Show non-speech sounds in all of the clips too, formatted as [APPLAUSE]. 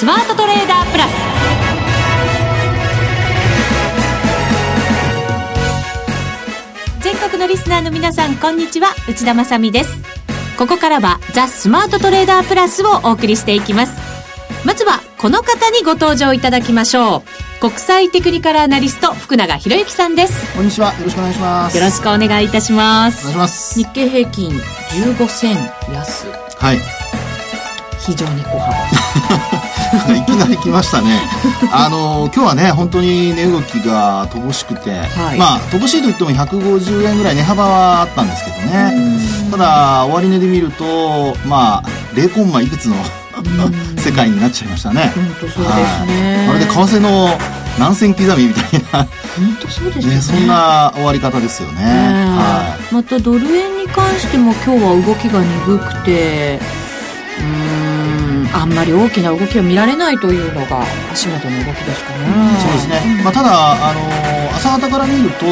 スマートトレーダープラス。全国のリスナーの皆さんこんにちは。内田まさです。ここからはザ・スマートトレーダープラスをお送りしていきます。まずはこの方にご登場いただきましょう。国際テクニカルアナリスト福永博之さんです。こんにちは。よろしくお願いします。よろしくお願いいたします。お願いします。日経平均15銭安。はい。非常に小幅いきなり来ましたね。あの今日はね本当に値動きが乏しくて、はい、まあ乏しいと言っても150円ぐらい値幅はあったんですけどね。ただ終値で見るとまあ0コンマいくつの世界になっちゃいましたね。本当そうですね、まるで為替の何千刻みみたいな。本当そうですね、ね、そんな終わり方ですよね、はい、またドル円に関しても今日は動きが鈍くてうんあんまり大きな動きを見られないというのが足元の動きですかね。そうですね、まあ、ただ、あの朝方から見ると、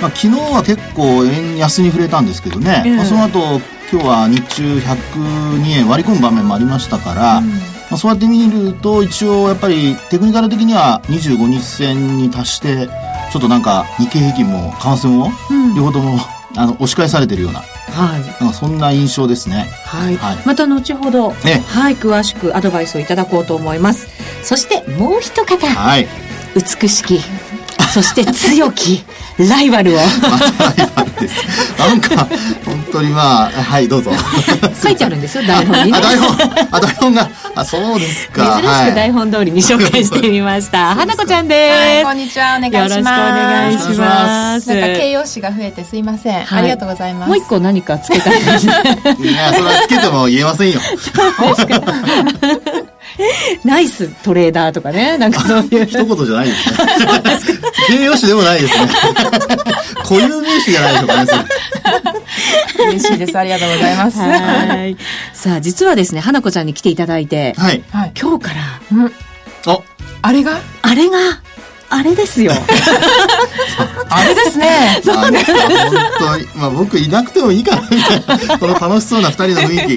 まあ、昨日は結構円安に触れたんですけどね、えー、まあ、その後今日は日中102円割り込む場面もありましたから、うん、まあ、そうやって見ると一応やっぱりテクニカル的には25日線に達してちょっとなんか日経平均も為替も両方とも、あの押し返されてるようなはい、なんかそんな印象ですね。はい。はい、また後ほど、ね、はい、詳しくアドバイスをいただこうと思います。そしてもう一方、はい、美しき、そして強きライバルを。[LAUGHS] またライバルです。なんか、本当にまあ、はい、どうぞ。書いてあるんですよ、[LAUGHS] 台本に、ね、あ、台本、あ、台本が、あ、そうですか。珍しく台本通りに紹介してみました。花子ちゃんです、はい、こんにちは、お願いします。よろしくお願いします。なんか形容詞が増えてすいません。ありがとうございます。もう一個何かつけたい。いや、それはつけても言えませんよ。[LAUGHS] ナイストレーダーとかね、なんかそういう。[LAUGHS] 一言じゃないですね。形容詞でもないですね。固有名詞じゃないでしょうかね、嬉しいです。ありがとうございます。はい。さあ、実はですね、花子ちゃんに来ていただいて、はい。今日から、うん。あ、あれが？あれが、あれですよ。[LAUGHS] あれですね。[LAUGHS] そうね。本当に、まあ僕いなくてもいいかなみたいな、この楽しそうな二人の雰囲気。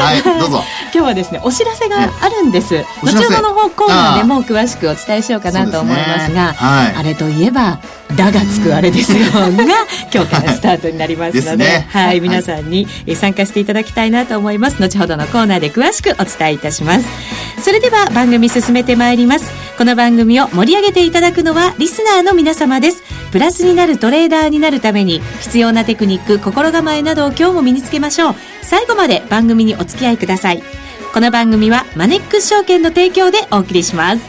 はい、どうぞ。今日はですね、お知らせがあるんです。後ほどの方コーナーでも詳しくお伝えしようかなと思いますが、あはい、あれといえば、だがつくあれですよが、[LAUGHS] 今日からスタートになりますので、ね、はい、皆さんに参加していただきたいなと思います。後ほどのコーナーで詳しくお伝えいたします。それでは番組進めてまいります。この番組を盛り上げていただくのはリスナーの皆様です。プラスになるトレーダーになるために必要なテクニック、心構えなどを今日も身につけましょう。最後まで番組にお付き合いください。この番組はマネックス証券の提供でお送りします。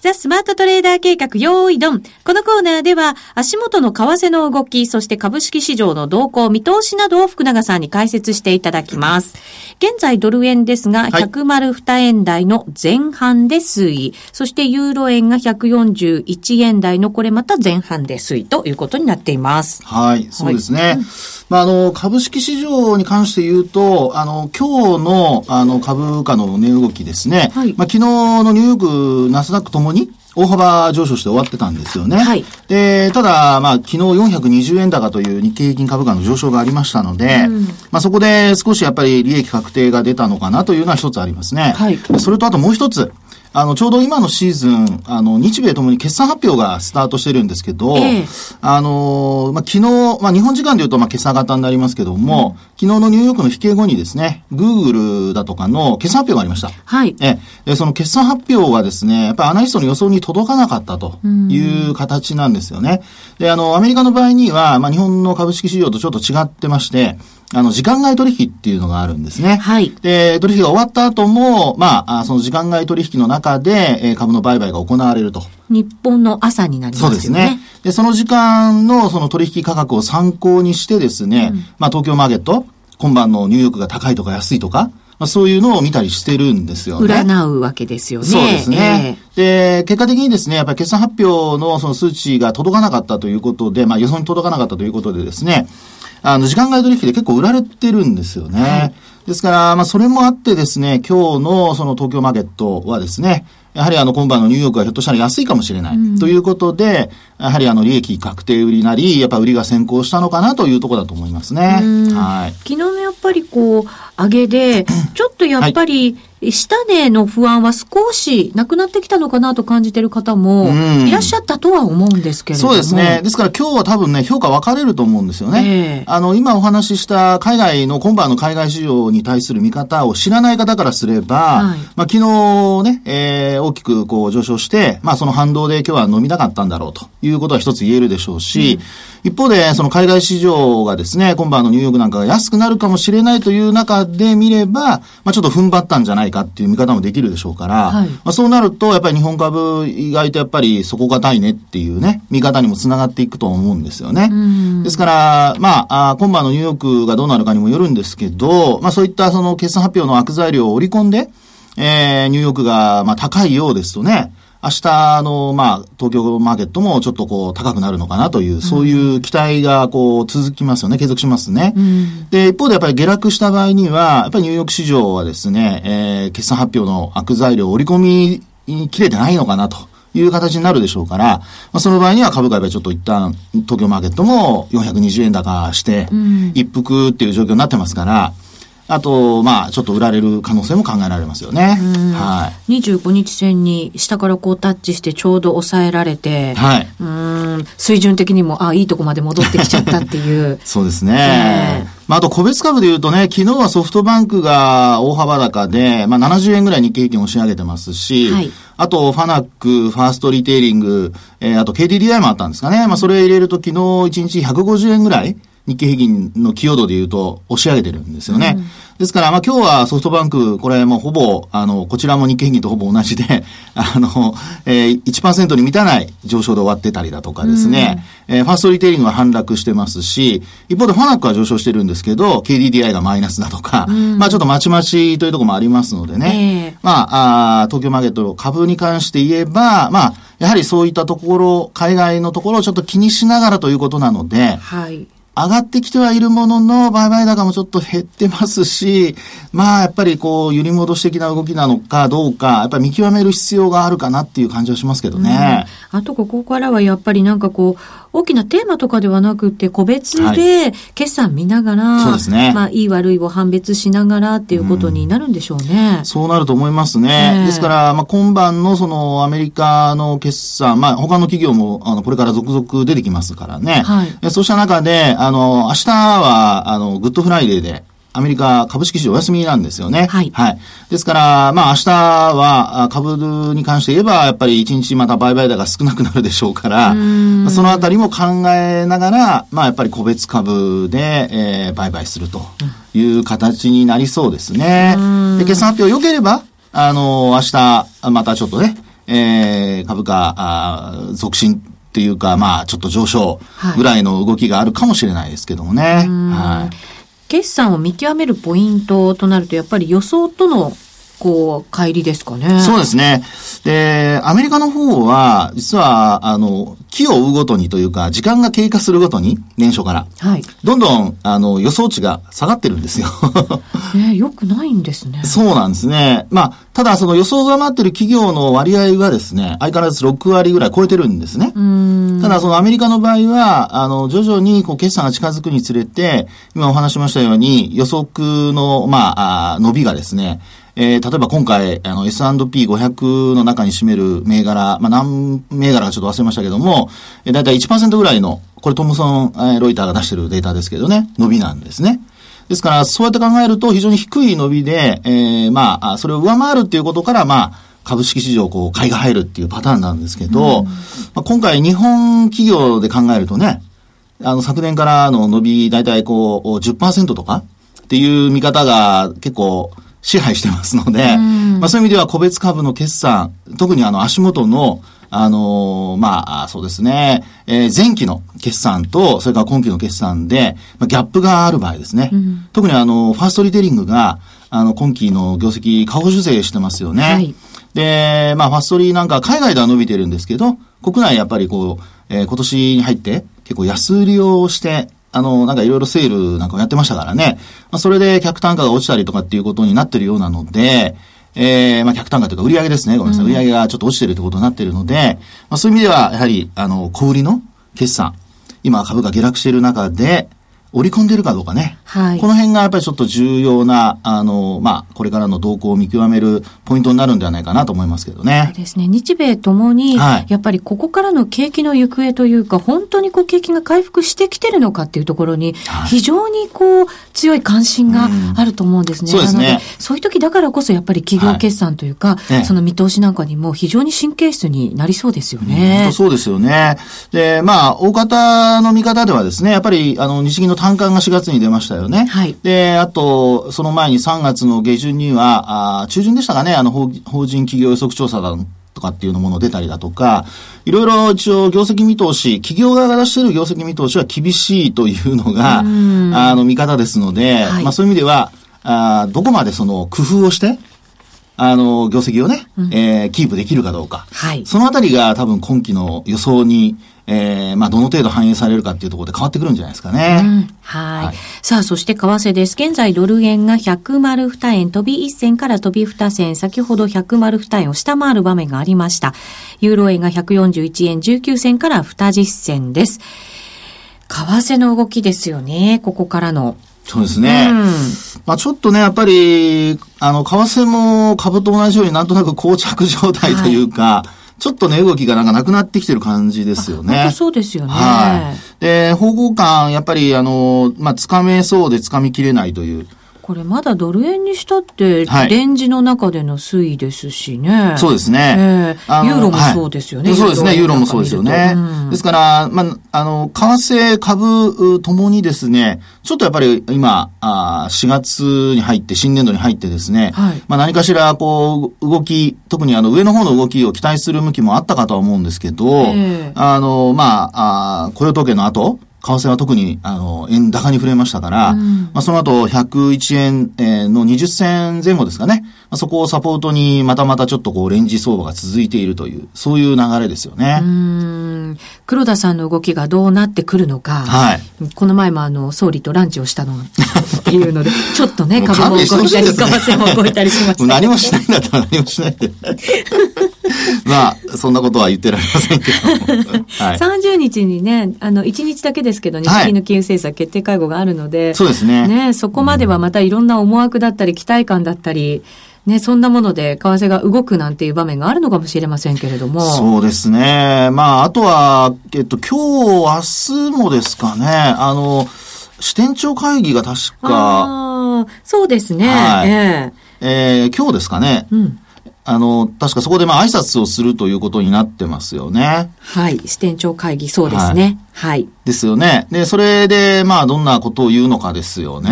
ザ・スマートトレーダー計画、用意ドン。このコーナーでは、足元の為替の動き、そして株式市場の動向、見通しなどを福永さんに解説していただきます。現在、ドル円ですが、102円台の前半で推移。そして、ユーロ円が141円台のこれまた前半で推移ということになっています。はい、そうですね。はいまあ、あの、株式市場に関して言うと、あの、今日の、あの、株価の値動きですね。はい、まあ、昨日のニューヨーク、ナスダックともに、大幅上昇して終わってたんですよね。はい。で、ただ、まあ、昨日420円高という日経平均株価の上昇がありましたので、うん、まあ、そこで少しやっぱり利益確定が出たのかなというのは一つありますね。はい。それとあともう一つ、あの、ちょうど今のシーズン、あの、日米ともに決算発表がスタートしてるんですけど、えあの、まあ、昨日、まあ、日本時間で言うと、まあ、決算型になりますけども、うん、昨日のニューヨークの引け後にですね、グーグルだとかの決算発表がありました。はい。えで、その決算発表はですね、やっぱりアナリストの予想に届かなかったという形なんですよね。うん、で、あの、アメリカの場合には、まあ、日本の株式市場とちょっと違ってまして、あの、時間外取引っていうのがあるんですね。はい。で、取引が終わった後も、まあ、その時間外取引の中で、え株の売買が行われると。日本の朝になりますね。そうですね。で、その時間のその取引価格を参考にしてですね、うん、まあ、東京マーケット、今晩のニューヨークが高いとか安いとか、まあ、そういうのを見たりしてるんですよね。占うわけですよね。そうですね。えー、で、結果的にですね、やっぱり決算発表のその数値が届かなかったということで、まあ予想に届かなかったということでですね、あの、時間外取引で結構売られてるんですよね。はい、ですから、まあ、それもあってですね、今日のその東京マーケットはですね、やはりあの、今晩のニューヨークはひょっとしたら安いかもしれない。うん、ということで、やはりあの、利益確定売りなり、やっぱ売りが先行したのかなというところだと思いますね。はい。昨日のやっぱりこう、上げで、[LAUGHS] ちょっとやっぱり、はい下値の不安は少しなくなってきたのかなと感じている方もいらっしゃったとは思うんですけれども。そうですね。ですから今日は多分ね、評価分かれると思うんですよね。えー、あの、今お話しした海外の、今晩の海外市場に対する見方を知らない方からすれば、はい、まあ昨日ね、えー、大きくこう上昇して、まあその反動で今日は飲みたかったんだろうということは一つ言えるでしょうし、うん一方で、その海外市場がですね、今晩のニューヨークなんかが安くなるかもしれないという中で見れば、まあちょっと踏ん張ったんじゃないかっていう見方もできるでしょうから、はい、まあそうなると、やっぱり日本株意外とやっぱり底堅いねっていうね、見方にもつながっていくと思うんですよね。ですから、まああ、今晩のニューヨークがどうなるかにもよるんですけど、まあそういったその決算発表の悪材料を織り込んで、えー、ニューヨークが、まあ高いようですとね、明日の、まあ、東京マーケットもちょっとこう、高くなるのかなという、そういう期待がこう、続きますよね、継続しますね。うん、で、一方でやっぱり下落した場合には、やっぱりニューヨーク市場はですね、えー、決算発表の悪材料を織り込み切れてないのかなと。いう形になるでしょうから、まあ、その場合には株価はちょっと一旦東京マーケットも420円高して、一服っていう状況になってますから、あと、まあ、ちょっと売られる可能性も考えられますよね。はい。25日線に下からこうタッチしてちょうど抑えられて、はい。うん、水準的にも、あ、いいとこまで戻ってきちゃったっていう。そうですね。えー、まあ、あと個別株で言うとね、昨日はソフトバンクが大幅高で、まあ、70円ぐらい日経平均押し上げてますし、はい。あと、ファナック、ファーストリテイリング、えー、あと KDDI もあったんですかね。まあ、それ入れると昨日1日150円ぐらい日経平均の寄与度で言うと押し上げてるんですよね。うん、ですから、まあ今日はソフトバンク、これもうほぼ、あの、こちらも日経平均とほぼ同じで、[LAUGHS] あの、えー、1%に満たない上昇で終わってたりだとかですね、うん、えー、ファーストリテイリングは反落してますし、一方でファナックは上昇してるんですけど、KDDI がマイナスだとか、うん、まあちょっとまちまちというところもありますのでね、えー、まああ、東京マーケット株に関して言えば、まあ、やはりそういったところ、海外のところをちょっと気にしながらということなので、はい。上がってきてはいるものの、売買高もちょっと減ってますし、まあ、やっぱりこう、揺り戻し的な動きなのかどうか、やっぱり見極める必要があるかなっていう感じはしますけどね。うん、あと、ここからはやっぱりなんかこう、大きなテーマとかではなくて、個別で決算見ながら、はい、そうですね。まあ、いい悪いを判別しながらっていうことになるんでしょうね。うん、そうなると思いますね。えー、ですから、まあ、今晩のその、アメリカの決算、まあ、他の企業も、あの、これから続々出てきますからね。はい。そうした中で、あの、明日は、あの、グッドフライデーで、アメリカ株式市場お休みなんですよね。はい。はい。ですから、まあ明日は株に関して言えば、やっぱり一日また売買高が少なくなるでしょうから、そのあたりも考えながら、まあやっぱり個別株で、えー、売買するという形になりそうですね。で、決算発表良ければ、あの、明日、またちょっとね、えー、株価、あ続伸っていうか、まあ、ちょっと上昇ぐらいの動きがあるかもしれないですけどもね。はい。決算を見極めるポイントとなると、やっぱり予想とのこう、帰りですかね。そうですね。で、アメリカの方は、実は、あの、木を追うごとにというか、時間が経過するごとに、年初から、はい。どんどん、あの、予想値が下がってるんですよ。え [LAUGHS] ー、よくないんですね。そうなんですね。まあ、ただ、その予想が待ってる企業の割合がですね、相変わらず6割ぐらい超えてるんですね。ただ、そのアメリカの場合は、あの、徐々に、こう、決算が近づくにつれて、今お話しましたように、予測の、まあ、あ伸びがですね、えー、例えば今回、あの、S&P500 の中に占める銘柄、まあ、何銘柄かちょっと忘れましたけども、えー、だいたい1%ぐらいの、これトムソン、えー、ロイターが出してるデータですけどね、伸びなんですね。ですから、そうやって考えると非常に低い伸びで、えー、まあ、それを上回るっていうことから、まあ、株式市場、こう、買いが入るっていうパターンなんですけど、うん、まあ、今回日本企業で考えるとね、あの、昨年からの伸び、だいたいこう、10%とかっていう見方が結構、支配してますので、まあそういう意味では個別株の決算、特にあの足元のあのー、まあ、そうですね、えー、前期の決算と、それから今期の決算で、まあ、ギャップがある場合ですね。うん、特にあの、ファーストリテイリングが、あの、今期の業績、下方修正してますよね。はい、で、まあ、ファーストリーなんか海外では伸びてるんですけど、国内やっぱりこう、えー、今年に入って結構安売りをして、あの、なんかいろいろセールなんかやってましたからね。まあ、それで客単価が落ちたりとかっていうことになってるようなので、えー、まあ、客単価というか売上ですね。ごめんなさい。売上がちょっと落ちてるということになっているので、まあ、そういう意味では、やはり、あの、小売りの決算、今株が下落している中で、織り込んでるかどうかね。はい。この辺がやっぱりちょっと重要な、あの、まあ、これからの動向を見極めるポイントになるんではないかなと思いますけどね。そうですね。日米ともに、はい、やっぱりここからの景気の行方というか、本当にこう景気が回復してきてるのかっていうところに、非常にこう、強い関心があると思うんですね。そうですね。そういう時だからこそやっぱり企業決算というか、はいその見通しなんかにも非常に神経質になりそうですよね。本当そうですよね。で、まあ、大方の見方ではですね、やっぱり、あの、日銀の単価が4月に出ましたよね。はい。で、あと、その前に3月の下旬には、あ中旬でしたかね、あの法、法人企業予測調査だとかっていうのもの出たりだとか、いろいろ一応業績見通し、企業側が出している業績見通しは厳しいというのが、あの、見方ですので、はい、まあそういう意味では、あどこまでその工夫をして、あの、業績をね、うん、えー、キープできるかどうか。はい。そのあたりが多分今期の予想に、えー、まあ、どの程度反映されるかっていうところで変わってくるんじゃないですかね。うん、はいはい。さあ、そして為替です。現在、ドル円が100丸2円、飛び1銭から飛び2銭、先ほど100丸2円を下回る場面がありました。ユーロ円が141円19銭から20銭です。為替の動きですよね、ここからの。そうですね。うん、まあちょっとね、やっぱり、あの、為替も株と同じようになんとなく膠着状態というか、はいちょっとね、動きがなんかなくなってきてる感じですよね。そうですよね。はい。で、方向感、やっぱり、あの、まあ、つかめそうでつかみきれないという。これまだドル円にしたって、レンジの中での推移ですしね。そうですね。えー、ユーロもそうですよね。はい、そうですね、ユーロもそうですよね。うん、ですから、まあ、あの、為替、株ともにですね、ちょっとやっぱり今、あ4月に入って、新年度に入ってですね、はい、まあ何かしら、こう、動き、特にあの、上の方の動きを期待する向きもあったかとは思うんですけど、えー、あの、まあ、あ雇用統計の後、為替は特に、あの、円高に触れましたから、うん、まあ、その後、101円の20銭前後ですかね。まあ、そこをサポートに、またまたちょっとこう、レンジ相場が続いているという、そういう流れですよね。黒田さんの動きがどうなってくるのか。はい。この前もあの、総理とランチをしたのっていうので、ちょっとね、株も動いたり、為替も動いたりしました、ね、何もしないんだったら何もしないで。[LAUGHS] まあ、そんなことは言ってられませんけども。はい、30日にね、あの、1日だけですけど、日銀の金融政策決定会合があるので、そうですね。ね、そこまではまたいろんな思惑だったり、期待感だったり、ね、そんなもので為替が動くなんていう場面があるのかもしれませんけれども。そうですね。まあ、あとは、えっと、今日、明日もですかね、あの、支店長会議が確か。ああ、そうですね。はい、えー、えー、今日ですかね。うん。あの、確かそこでまあ挨拶をするということになってますよね。はい。支店長会議、そうですね。はい。はい、ですよね。で、それで、まあ、どんなことを言うのかですよね。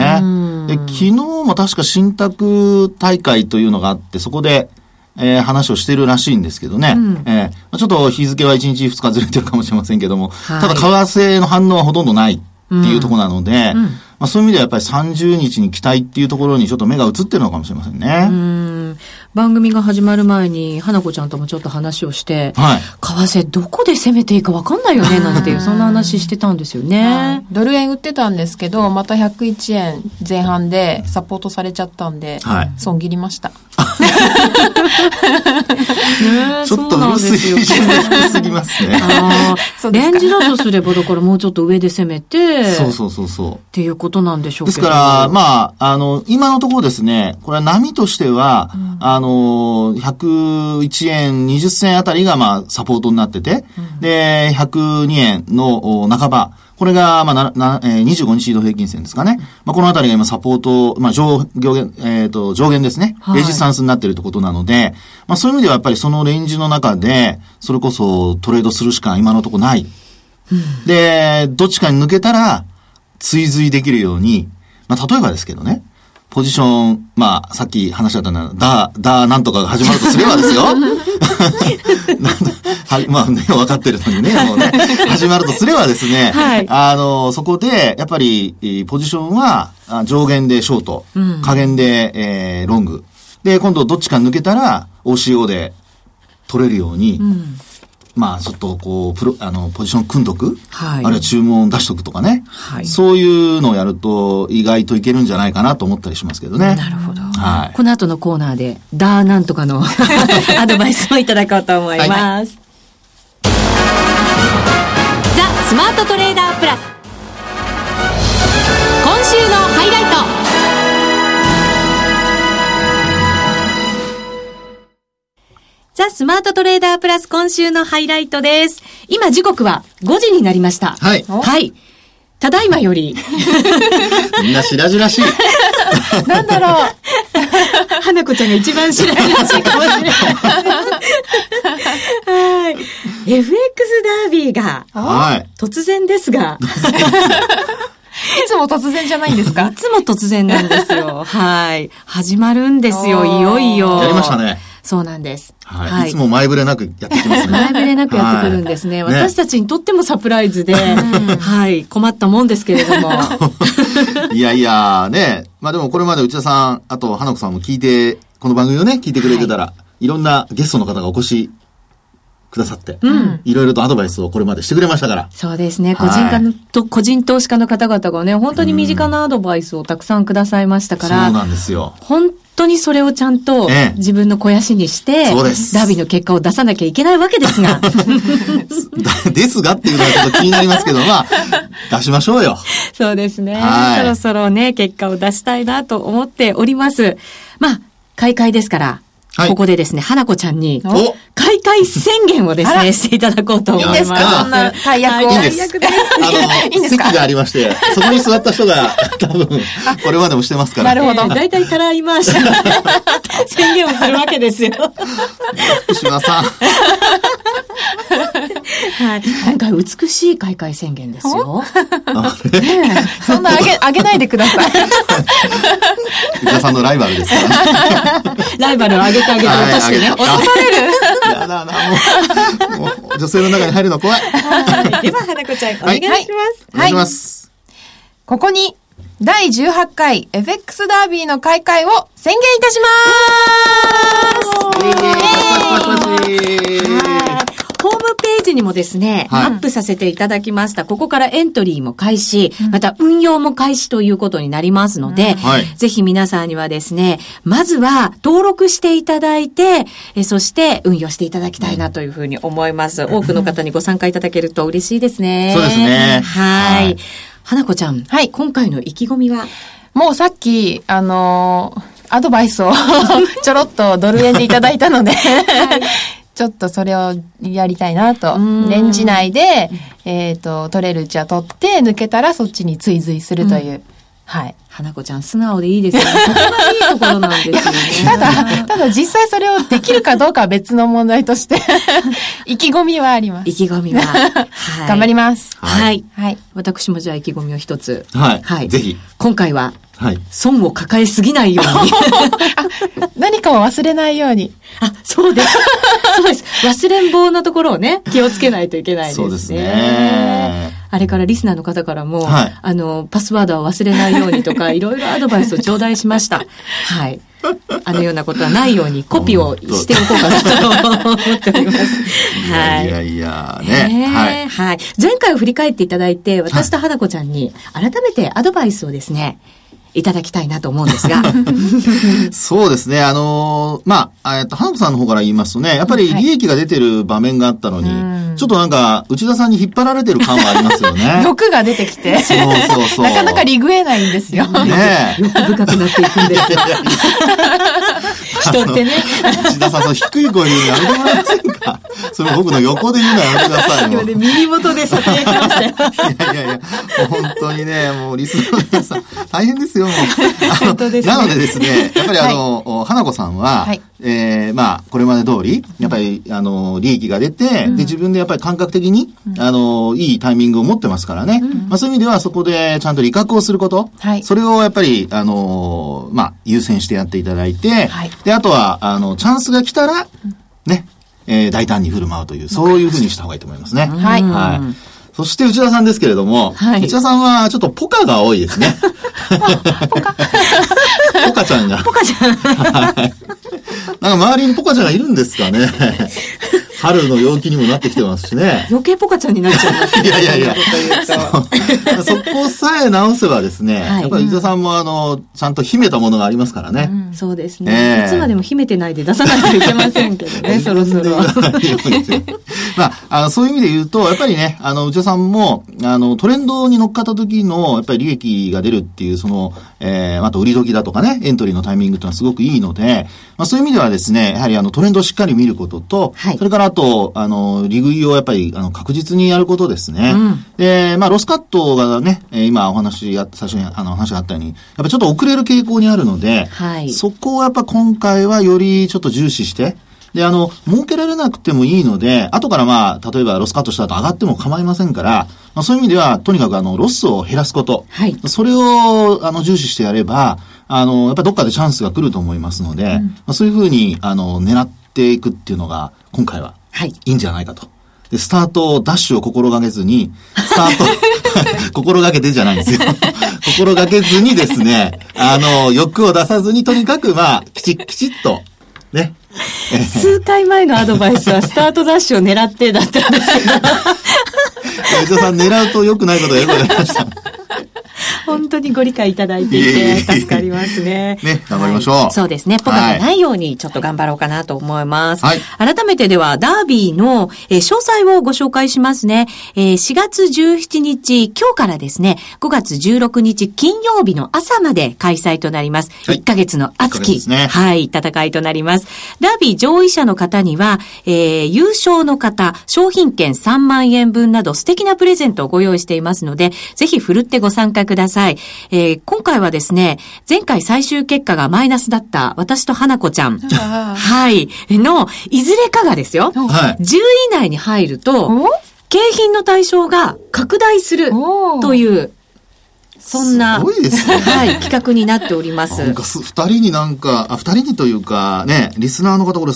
で、昨日も確か信託大会というのがあって、そこで、えー、話をしてるらしいんですけどね。うん、えー、ちょっと日付は1日2日ずれてるかもしれませんけども、はい、ただ、為替の反応はほとんどないっていうところなので、うんうんまあ、そういう意味ではやっぱり30日に期待っていうところにちょっと目が移ってるのかもしれませんね。うん番組が始まる前に、花子ちゃんともちょっと話をして、はい、為替どこで攻めていいか分かんないよね、なんていう、[LAUGHS] そんな話してたんですよね。ドル円売ってたんですけど、また101円前半でサポートされちゃったんで、はい、損切りました。[LAUGHS] ちょっと薄いすぎますね。[LAUGHS] レンジだとすれば、だからもうちょっと上で攻めて、そうそうそうそう。っていうことなんでしょうですから、まあ、あの、今のところですね、これは波としては、うん、あの、101円20銭あたりが、まあ、サポートになってて、うん、で、102円の半ば、これが、まあ、な、な、えー、25日移動平均線ですかね。まあ、このあたりが今サポート、まあ、上、上限、えっ、ー、と、上限ですね。レジスタンスになっているってことなので、まあ、そういう意味ではやっぱりそのレンジの中で、それこそトレードするしか今のところない。うん、で、どっちかに抜けたら、追随できるように、まあ、例えばですけどね、ポジション、まあ、さっき話し合ったのは、だ、だ、なんとかが始まるとすればですよ。[LAUGHS] はい、まあね、分かってるのにね、もうね、始まるとすればですね、はい、あの、そこで、やっぱり、ポジションは、上限でショート、うん、下限で、えー、ロング。で、今度どっちか抜けたら、OCO で取れるように、うんまあ、ちょっとこう、プロ、あの、ポジション組んどく、はい、あるいは注文出しとくとかね、はい、そういうのをやると意外といけるんじゃないかなと思ったりしますけどね。なるほど。はい、この後のコーナーで、ダーなんとかの [LAUGHS] アドバイスをいただこうと思います。はい、ザ・スマートトレーダープラス。ザ・スマートトレーダープラス今週のハイライトです。今時刻は5時になりました。はい。はい。ただいまより。みんな白々しい。[LAUGHS] なんだろう。花子ちゃんが一番白々しいかもしれない。はい。FX ダービーが、はい。突然ですが。いつも突然じゃないんですか？いつも突然なんですよ。はい。始まるんですよ、いよいよ。やりましたね。そうなんです。はい。はい、いつも前触れなくやってきますね。[LAUGHS] 前触れなくやってくるんですね。はい、私たちにとってもサプライズで、はい、困ったもんですけれども。[LAUGHS] いやいや、ね。まあでもこれまで内田さん、あと花子さんも聞いて、この番組をね、聞いてくれてたら、はい、いろんなゲストの方がお越しくださって、うん、いろいろとアドバイスをこれまでしてくれましたから。そうですね。個人家の、と、個人投資家の方々がね、本当に身近なアドバイスをたくさんくださいましたから。そうなんですよ。本当にそれをちゃんと自分の肥やしにして、そうです。ダービーの結果を出さなきゃいけないわけですが。[LAUGHS] ですがっていうのはちょっと気になりますけど、まあ、出しましょうよ。そうですね。そろそろね、結果を出したいなと思っております。まあ、開会ですから、ここでですね、花子ちゃんに、開会宣言をですね、していただこうと思います。いいですか？そんな大役を。いいんです。あの、席がありまして、そこに座った人が、[LAUGHS] 多分、これまでもしてますから。なるほど。大体たらい回し宣言をするわけですよ。福島さん。はい。今回美しい開会宣言ですよ。そんなあげ、あげないでください。[LAUGHS] 内田さんのライバルですから。ライバルを上げてあげて落としてね。落とされるやだな、もう。もう女性の中に入るの怖い。はい、では、花子ちゃん、お願いします。お願いします。ここに、第18回 FX ダービーの開会を宣言いたしますイにもですね、はい、アップさせていただきました。ここからエントリーも開始、また運用も開始ということになりますので、はい、ぜひ皆さんにはですね、まずは登録していただいて、えそして運用していただきたいなというふうに思います。多くの方にご参加いただけると嬉しいですね。そうですね。はい。花子ちゃん。はい。今回の意気込みは？もうさっき、あのー、アドバイスを [LAUGHS] ちょろっとドル円でいただいたのではい、ちょっとそれをやりたいなと。年次内で、えっ、ー、と、取れるうちは取って、抜けたらそっちに追随するという。うん、はい。花子ちゃん、素直でいいですね。そこがいいところなんですよね。[LAUGHS] ただ、ただ実際それをできるかどうかは別の問題として [LAUGHS] 意気込みはあります。意気込みは。[LAUGHS] はい、頑張ります。はい。はい。私もじゃあ意気込みを一つ。はい。はい。ぜひ。今回は、はい。損を抱えすぎないように [LAUGHS] 何かを忘れないように。あ、そうです。[LAUGHS] そうです。忘れん坊なところをね、気をつけないといけないですね。そうですね。あれからリスナーの方からも、はい、あの、パスワードは忘れないようにとか、[LAUGHS] いろいろアドバイスを頂戴しました。はい。あのようなことはないようにコピーをしておこうかなと思っております。はい。いやいやね、はい。はい。前回を振り返っていただいて、私と花子ちゃんに改めてアドバイスをですね、いただきたいなと思うんですが。[LAUGHS] そうですね。あのー、まあ、えっと、花子さんの方から言いますとね、やっぱり利益が出てる場面があったのに、はい、ちょっとなんか、内田さんに引っ張られてる感はありますよね。[LAUGHS] 欲が出てきて。そうそうそう。なかなかリグえないんですよ。ね欲深くなっていくんですよ。[LAUGHS] 人ってね。内田さん、その低い声言うのやめてもらえませんか？それ僕の横で言うのやめてください今ね、耳元で撮影しましたよ。いやいやいや、本当にね、もうリスナーの皆さん、大変ですよ、もう。ね、なのでですね、やっぱりあの、はい、花子さんは、はい、えー、まあ、これまで通り、やっぱり、あの、利益が出て、うん、で、自分でやっぱり感覚的に、うん、あの、いいタイミングを持ってますからね。うん、まあ、そういう意味では、そこでちゃんと利確をすること、はい、それをやっぱり、あの、まあ、優先してやっていただいて、はい、で、あとは、あの、チャンスが来たら、ね、えー、大胆に振る舞うという、そういうふうにした方がいいと思いますね。はい。はい。そして内田さんですけれども、はい、内田さんはちょっとポカが多いですね。[LAUGHS] ポカ [LAUGHS] ポカちゃんが。ポカちゃん。[LAUGHS] はい。なんか周りにポカちゃんがいるんですかね。春の陽気にもなってきてますしね。[LAUGHS] 余計ポカちゃんになっちゃいますね。いやいやいや。そこさえ直せばですね、はい、やっぱり伊沢さんもあの、ちゃんと秘めたものがありますからね。うん、そうですね、えー、いつまでも秘めてないで出さないといけませんけどね、[LAUGHS] そろそろ。[LAUGHS] まあ、あの、そういう意味で言うと、やっぱりね、あの、内田さんも、あの、トレンドに乗っかった時の、やっぱり利益が出るっていう、その、えー、あと売り時だとかね、エントリーのタイミングっていうのはすごくいいので、まあそういう意味ではですね、やはりあの、トレンドをしっかり見ることと、はい、それからあと、あの、利食いをやっぱり、あの、確実にやることですね。うん、で、まあ、ロスカットがね、今お話や、最初にあの話があったように、やっぱちょっと遅れる傾向にあるので、はい、そこをやっぱ今回はよりちょっと重視して、で、あの、儲けられなくてもいいので、後からまあ、例えばロスカットした後上がっても構いませんから、まあそういう意味では、とにかくあの、ロスを減らすこと。はい。それを、あの、重視してやれば、あの、やっぱどっかでチャンスが来ると思いますので、うん、まあそういうふうに、あの、狙っていくっていうのが、今回は、はい。いいんじゃないかと。で、スタート、ダッシュを心がけずに、スタート、[LAUGHS] 心がけてじゃないんですよ。心がけずにですね、あの、欲を出さずに、とにかく、まあ、きちっ、きちっと、ね。数回前のアドバイスは、スタートダッシュを狙ってだったんですけど。[LAUGHS] 伊藤さん、狙うと良くないことがよくわかりました。本当にご理解いただいていて助かりますね。ね、頑張りましょう、はい、そうですね。ポカがないようにちょっと頑張ろうかなと思います。はい、改めてでは、ダービーの、えー、詳細をご紹介しますね。えー、4月17日、今日からですね、5月16日金曜日の朝まで開催となります。はい、1ヶ月の熱き、ね、はい、戦いとなります。ダービー上位者の方には、えー、優勝の方、商品券3万円分など素敵なプレゼントをご用意していますので、ぜひ振るってご参加ください。えー、今回はですね、前回最終結果がマイナスだった私と花子ちゃん、[LAUGHS] はい、の、いずれかがですよ、はい、10位以内に入ると、景品の対象が拡大するという、そんな、すごいですね。はい、企画になっております。なんか二人になんか、あ、二人にというか、ね、リスナーの方、これ、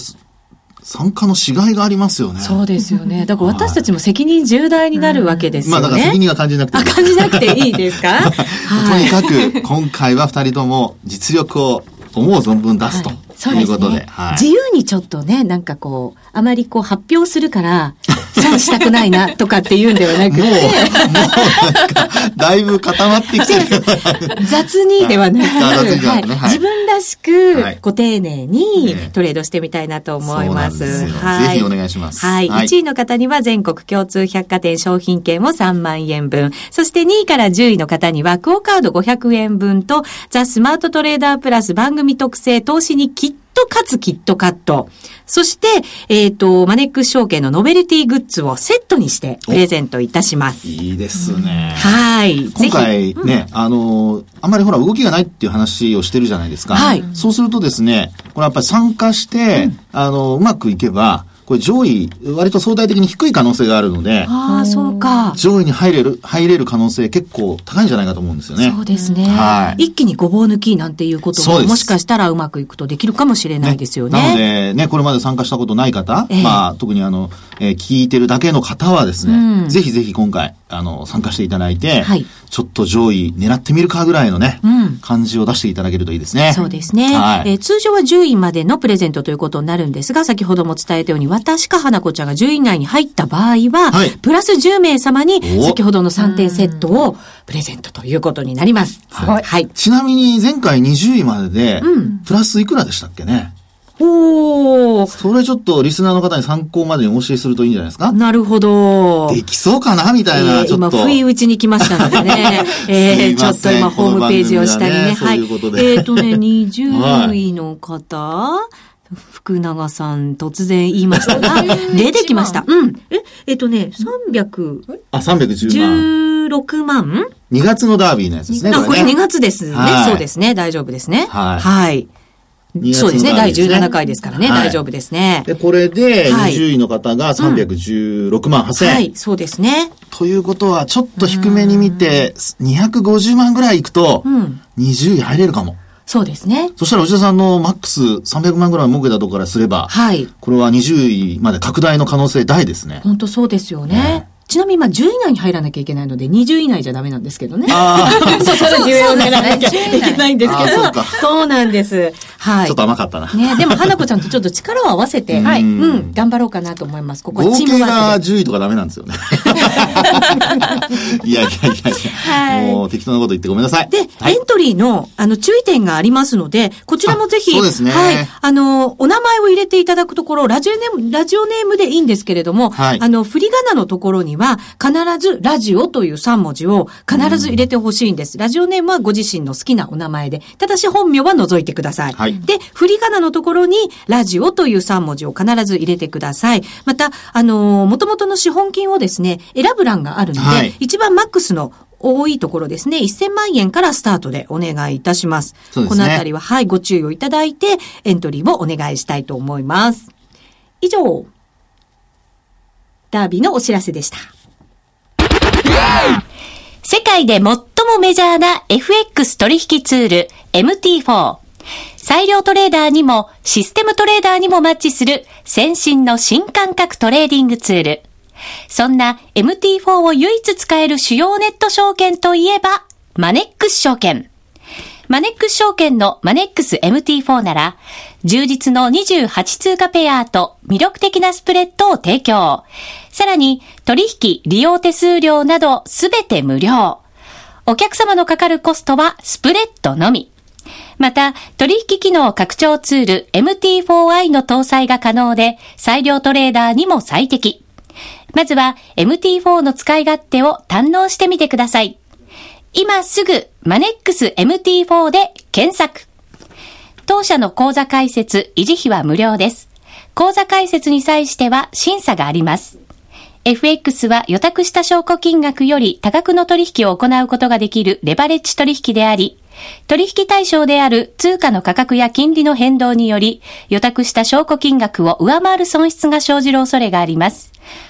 参加のしがいがありますよね。そうですよね。だから私たちも責任重大になるわけですよね。まあだから責任は感じなくていい。あ、感じなくていいですか、[LAUGHS] はい、とにかく今回は二人とも実力を思う存分出すと。はいそうですね。はい、自由にちょっとね、なんかこう、あまりこう発表するから、[LAUGHS] 損したくないなとかっていうんではなくて。もう、もうなんか、だいぶ固まってきてる。雑にではなく、はい、自分らしく、こう丁寧にトレードしてみたいなと思います。はい、ぜひお願いします。はい。1位の方には全国共通百貨店商品券を3万円分。そして2位から10位の方には、クオカード500円分と、ザ・スマートトレーダープラス番組特製投資にキットかつキットカット。そして、えっ、ー、と、マネックス証券のノベルティグッズをセットにしてプレゼントいたします。いいですね。はい。今回ね、うん、あの、あんまりほら動きがないっていう話をしてるじゃないですか。はい。そうするとですね、これやっぱり参加して、うん、あの、うまくいけば、これ上位、割と相対的に低い可能性があるので、ああ、そうか。上位に入れる、入れる可能性結構高いんじゃないかと思うんですよね。そうですね。はい。一気にごぼう抜きなんていうことも、もしかしたらうまくいくとできるかもしれないですよね。ねなので、ね、これまで参加したことない方、えー、まあ、特にあの、えー、聞いてるだけの方はですね、うん、ぜひぜひ今回、あの、参加していただいて、はい、ちょっと上位狙ってみるかぐらいのね、うん、感じを出していただけるといいですね。そうですね。はい、えー、通常は10位までのプレゼントということになるんですが、先ほども伝えたように、私か花子ちゃんが10位以内に入った場合は、はい、プラス10名様に、先ほどの3点セットをプレゼントということになります。はい。はい、ちなみに前回20位までで、うん、プラスいくらでしたっけね？おそれちょっとリスナーの方に参考までにお教えするといいんじゃないですか？なるほど。できそうかな？みたいな、ちょっと。今、不意打ちに来ましたのでね。[LAUGHS] えー、ちょっと今、ホームページを下にね。ねはい。ううえっ、ー、とね、20位の方、はい、福永さん、突然言いましたが、[LAUGHS] 出てきました。うん。え、えっ、ー、とね、300。あ、310万。16万 ?2 月のダービーのやつですね。あ、これ2月ですね。はい、そうですね。大丈夫ですね。はい。はいそうですね。第17回ですからね。大丈夫ですね。で、これで、20位の方が316万8000円。はい、そうですね。ということは、ちょっと低めに見て、250万ぐらいいくと、20位入れるかも。そうですね。そしたら内田さんのマックス300万ぐらい儲けたところからすれば、はい。これは20位まで拡大の可能性大ですね。本当そうですよね。ちなみにまあ10位以内に入らなきゃいけないので、20位以内じゃダメなんですけどね。ああ。[LAUGHS] そう、それ10位を狙わなきゃいけないんですけど、そうなんです。はい。ちょっと甘かったな。ね、でも花子ちゃんとちょっと力を合わせて、はい。うん、頑張ろうかなと思います。ここチームワーク。合計が10位とかダメなんですよね。[LAUGHS] [LAUGHS] いやいやいやいや、はい、もう適当なこと言ってごめんなさい。で、はい、エントリーの、あの、注意点がありますので、こちらもぜひ、そうですね。はい。あの、お名前を入れていただくところ、ラジオネーム、ラジオネームでいいんですけれども、はい。あの、振り仮名のところには、必ずラジオという3文字を必ず入れてほしいんです。ラジオネームはご自身の好きなお名前で、ただし本名は除いてください。はい。で、振り仮名のところに、ラジオという3文字を必ず入れてください。また、あの、元々の資本金をですね、選ぶ欄があるので、はい、一番マックスの多いところですね、1000万円からスタートでお願いいたします。すね、このあたりは、はい、ご注意をいただいて、エントリーをお願いしたいと思います。以上、ダービーのお知らせでした。世界で最もメジャーな FX 取引ツール MT4。裁量トレーダーにもシステムトレーダーにもマッチする先進の新感覚トレーディングツール。そんな MT4 を唯一使える主要ネット証券といえば、マネックス証券。マネックス証券のマネックス MT4 なら、充実の28通貨ペアと魅力的なスプレッドを提供。さらに、取引、利用手数料などすべて無料。お客様のかかるコストはスプレッドのみ。また、取引機能拡張ツール MT4i の搭載が可能で、裁量トレーダーにも最適。まずは MT4 の使い勝手を堪能してみてください。今すぐマネックス MT4 で検索。当社の口座開設、維持費は無料です。口座開設に際しては審査があります。FX は予託した証拠金額より多額の取引を行うことができるレバレッジ取引であり、取引対象である通貨の価格や金利の変動により、予託した証拠金額を上回る損失が生じる恐れがあります。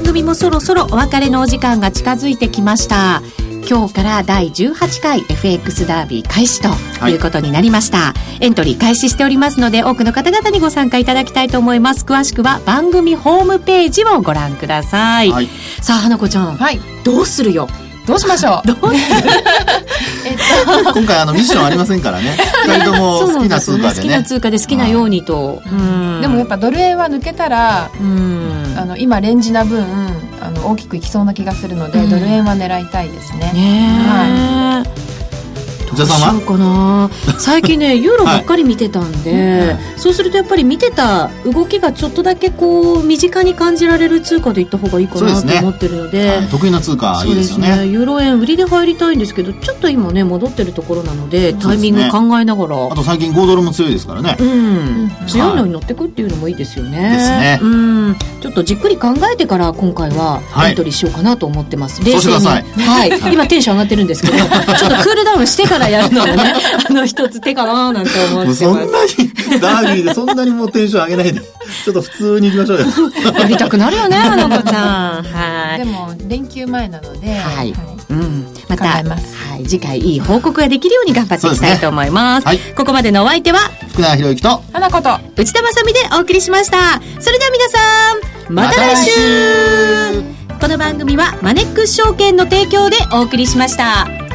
番組もそろそろお別れのお時間が近づいてきました。今日から第18回 FX ダービー開始とい。うことになりました、はい、エントリー開始しておりますので多くの方々にご参加いただきたいと思います。詳しくは番組ホームページをご覧ください、はい、さあ花子ちゃん、はい、どうするよ？どうしましょう？[LAUGHS] どう [LAUGHS] えっと、今回あのミッションありませんからね。二人とも [LAUGHS] 好きな通貨でね。好きな通貨で好きなようにと。でもやっぱドル円は抜けたら、あの今レンジな分あの大きくいきそうな気がするので、ドル円は狙いたいですね。ねはい。どうしようかな。最近ね [LAUGHS] ユーロばっかり見てたんで、はい、そうするとやっぱり見てた動きがちょっとだけこう身近に感じられる通貨でいった方がいいかなと思ってるので、得意な通貨いいですよね、ね、ユーロ円売りで入りたいんですけどちょっと今ね戻ってるところなのでタイミング考えながら、あと最近5ドルも強いですからね。うん、強いのに乗ってくっていうのもいいですよね。ですね。うん。ちょっとじっくり考えてから今回はエントリーしようかなと思ってます、冷静に。はい、[LAUGHS] 今テンション上がってるんですけどちょっとクールダウンしてからやるのもねあの一つ手かななんて思ってます。そんなに、ダービーでそんなにもうテンション上げないで、ちょっと普通に行きましょうよ。やりたくなるよね、あの子ちゃん。はい。でも、連休前なので、はい。うん。また、はい。次回いい報告ができるように頑張っていきたいと思います。すね、はい。ここまでのお相手は、福永博之と、花子と、内田まさみでお送りしました。それでは皆さん、また来週この番組はマネックス証券の提供でお送りしました。